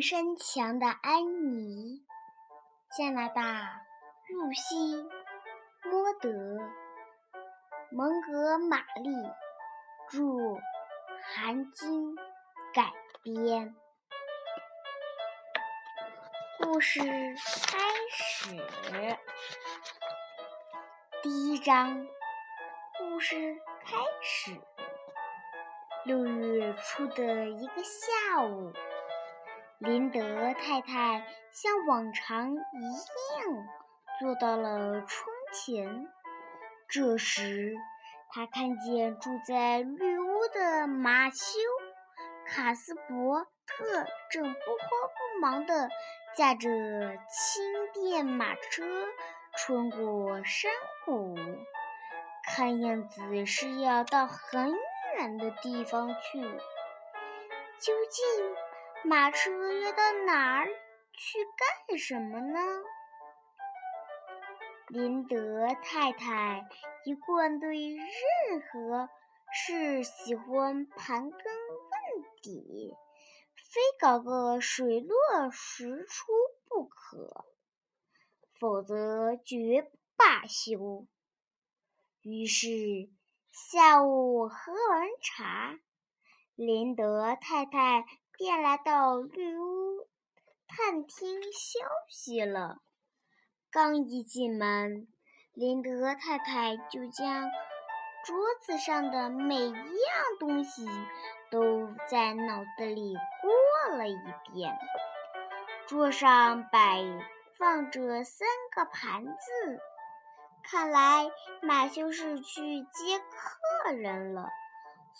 身强的安妮，加拿大露西·莫德·蒙哥马利著，韩晶改编。故事开始，第一章。故事开始。六月初的一个下午。林德太太像往常一样坐到了窗前。这时，她看见住在绿屋的马修·卡斯伯特正不慌不忙地驾着轻便马车穿过山谷，看样子是要到很远的地方去。究竟？马车要到哪儿去干什么呢？林德太太一贯对任何事喜欢盘根问底，非搞个水落石出不可，否则绝不罢休。于是下午喝完茶，林德太太。便来到绿屋探听消息了。刚一进门，林德太太就将桌子上的每一样东西都在脑子里过了一遍。桌上摆放着三个盘子，看来马修是去接客人了，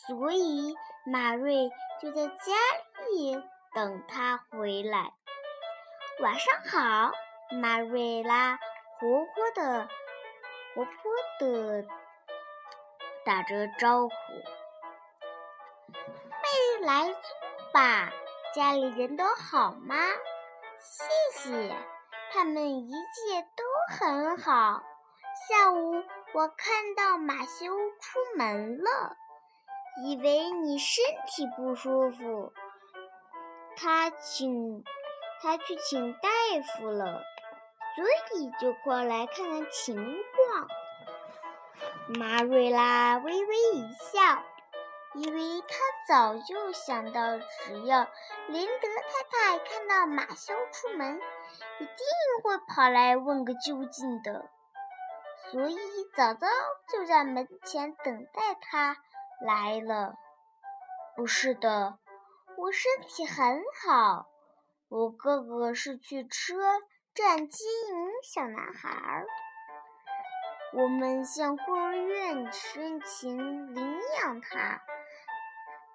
所以马瑞就在家里里。等他回来。晚上好，玛瑞拉，活泼的、活泼的打着招呼。快来坐吧，家里人都好吗？谢谢，他们一切都很好。下午我看到马修出门了，以为你身体不舒服。他请他去请大夫了，所以就过来看看情况。马瑞拉微微一笑，因为他早就想到，只要林德太太看到马修出门，一定会跑来问个究竟的，所以早早就在门前等待他来了。不是的。我身体很好，我哥哥是去车站接一名小男孩。我们向孤儿院申请领养他，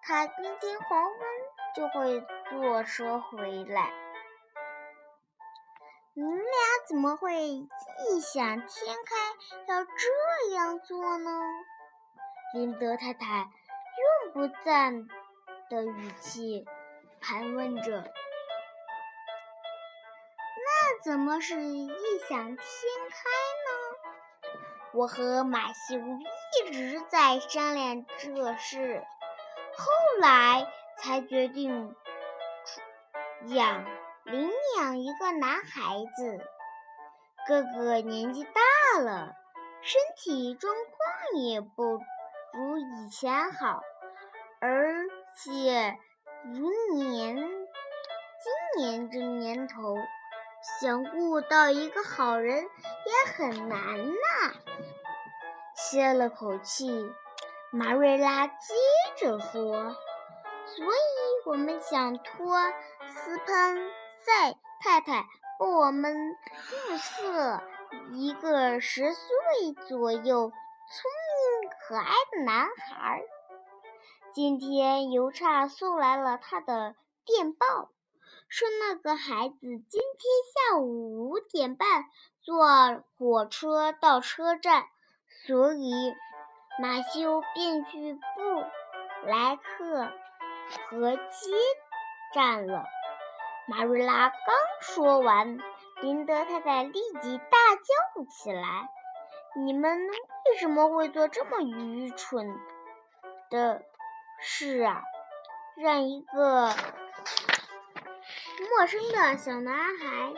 他今天黄昏就会坐车回来。你们俩怎么会异想天开要这样做呢？林德太太用不赞。的语气盘问着：“那怎么是异想天开呢？我和马修一直在商量这事，后来才决定养领养一个男孩子。哥哥年纪大了，身体状况也不如以前好，而……”且如年今年这年头，想雇到一个好人也很难呐。歇了口气，马瑞拉接着说：“所以我们想托斯潘塞太太为我们物色一个十岁左右、聪明可爱的男孩。”今天邮差送来了他的电报，说那个孩子今天下午五点半坐火车到车站，所以马修便去布莱克河接站了。马瑞拉刚说完，林德太太立即大叫起来：“你们为什么会做这么愚蠢的？”是啊，让一个陌生的小男孩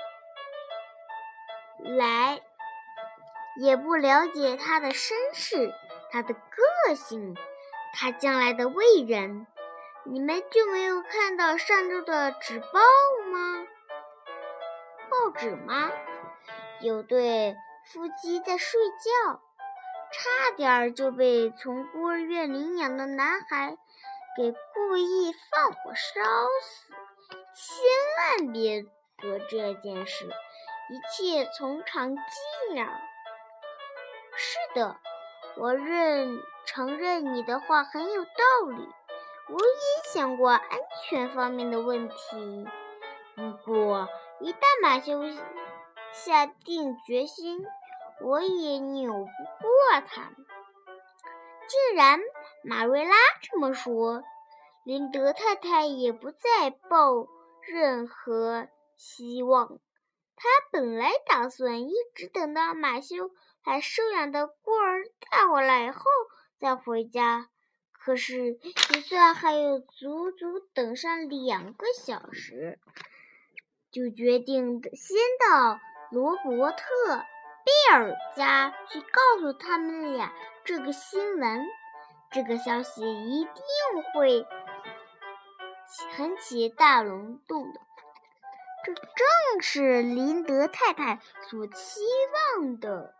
来，也不了解他的身世、他的个性、他将来的为人。你们就没有看到上周的纸报吗？报纸吗？有对夫妻在睡觉，差点就被从孤儿院领养的男孩给故意放火烧死。千万别做这件事，一切从长计议。是的，我认承认你的话很有道理。我也想过安全方面的问题，不过一旦马修下定决心，我也扭不过他。既然马瑞拉这么说，林德太太也不再抱任何希望。她本来打算一直等到马修把收养的孤儿带回来后再回家。可是，就算还有足足等上两个小时，就决定先到罗伯特·贝尔家去告诉他们俩这个新闻。这个消息一定会很起大龙洞的。这正是林德太太所期望的。